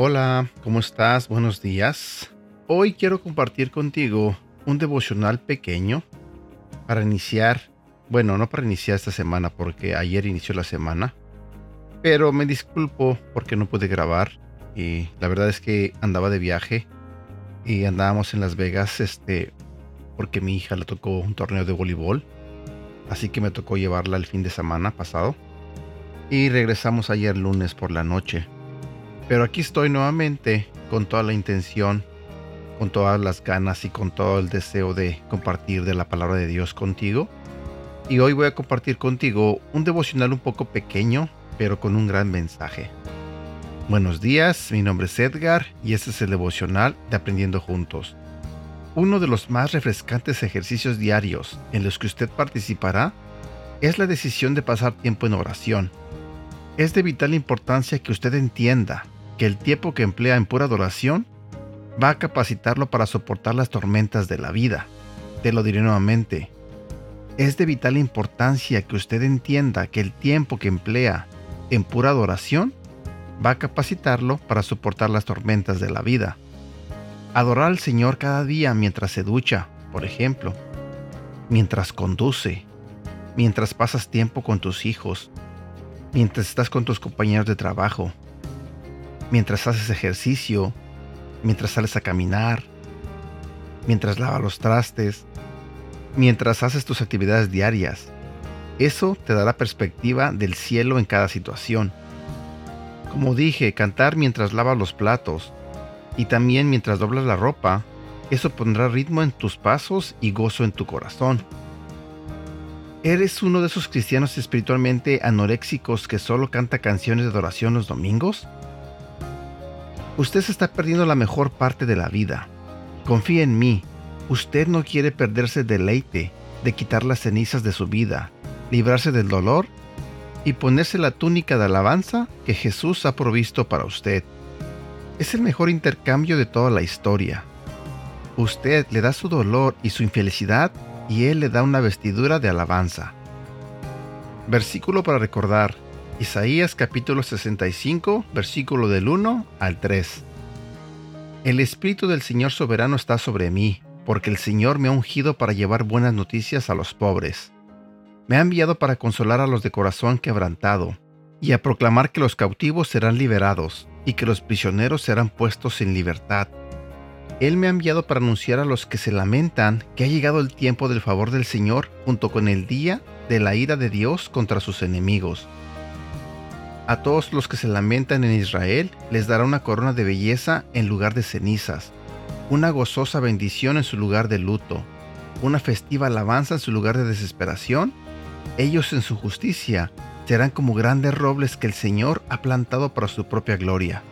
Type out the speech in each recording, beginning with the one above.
Hola, ¿cómo estás? Buenos días. Hoy quiero compartir contigo un devocional pequeño para iniciar, bueno, no para iniciar esta semana porque ayer inició la semana, pero me disculpo porque no pude grabar y la verdad es que andaba de viaje y andábamos en Las Vegas, este, porque mi hija le tocó un torneo de voleibol, así que me tocó llevarla el fin de semana pasado y regresamos ayer lunes por la noche. Pero aquí estoy nuevamente con toda la intención, con todas las ganas y con todo el deseo de compartir de la palabra de Dios contigo. Y hoy voy a compartir contigo un devocional un poco pequeño, pero con un gran mensaje. Buenos días, mi nombre es Edgar y este es el devocional de Aprendiendo Juntos. Uno de los más refrescantes ejercicios diarios en los que usted participará es la decisión de pasar tiempo en oración. Es de vital importancia que usted entienda que el tiempo que emplea en pura adoración va a capacitarlo para soportar las tormentas de la vida. Te lo diré nuevamente. Es de vital importancia que usted entienda que el tiempo que emplea en pura adoración va a capacitarlo para soportar las tormentas de la vida. Adorar al Señor cada día mientras se ducha, por ejemplo, mientras conduce, mientras pasas tiempo con tus hijos, mientras estás con tus compañeros de trabajo, mientras haces ejercicio, mientras sales a caminar, mientras lavas los trastes, mientras haces tus actividades diarias. Eso te dará perspectiva del cielo en cada situación. Como dije, cantar mientras lavas los platos y también mientras doblas la ropa, eso pondrá ritmo en tus pasos y gozo en tu corazón. ¿Eres uno de esos cristianos espiritualmente anoréxicos que solo canta canciones de adoración los domingos? Usted se está perdiendo la mejor parte de la vida. Confía en mí. Usted no quiere perderse deleite de quitar las cenizas de su vida, librarse del dolor y ponerse la túnica de alabanza que Jesús ha provisto para usted. Es el mejor intercambio de toda la historia. Usted le da su dolor y su infelicidad y Él le da una vestidura de alabanza. Versículo para recordar. Isaías capítulo 65, versículo del 1 al 3. El Espíritu del Señor soberano está sobre mí, porque el Señor me ha ungido para llevar buenas noticias a los pobres. Me ha enviado para consolar a los de corazón quebrantado, y a proclamar que los cautivos serán liberados, y que los prisioneros serán puestos en libertad. Él me ha enviado para anunciar a los que se lamentan que ha llegado el tiempo del favor del Señor junto con el día de la ira de Dios contra sus enemigos a todos los que se lamentan en Israel les dará una corona de belleza en lugar de cenizas, una gozosa bendición en su lugar de luto, una festiva alabanza en su lugar de desesperación. Ellos en su justicia serán como grandes robles que el Señor ha plantado para su propia gloria.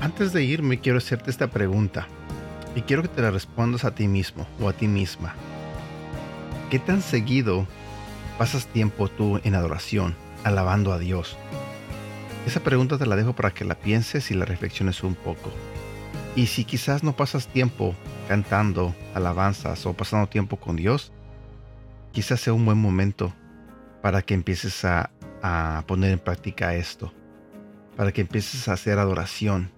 Antes de irme quiero hacerte esta pregunta y quiero que te la respondas a ti mismo o a ti misma. ¿Qué tan seguido pasas tiempo tú en adoración? alabando a Dios? Esa pregunta te la dejo para que la pienses y la reflexiones un poco. Y si quizás no pasas tiempo cantando alabanzas o pasando tiempo con Dios, quizás sea un buen momento para que empieces a, a poner en práctica esto, para que empieces a hacer adoración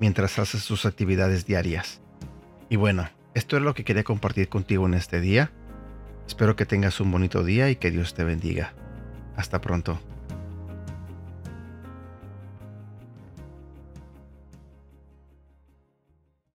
mientras haces tus actividades diarias. Y bueno, esto es lo que quería compartir contigo en este día. Espero que tengas un bonito día y que Dios te bendiga. Hasta pronto.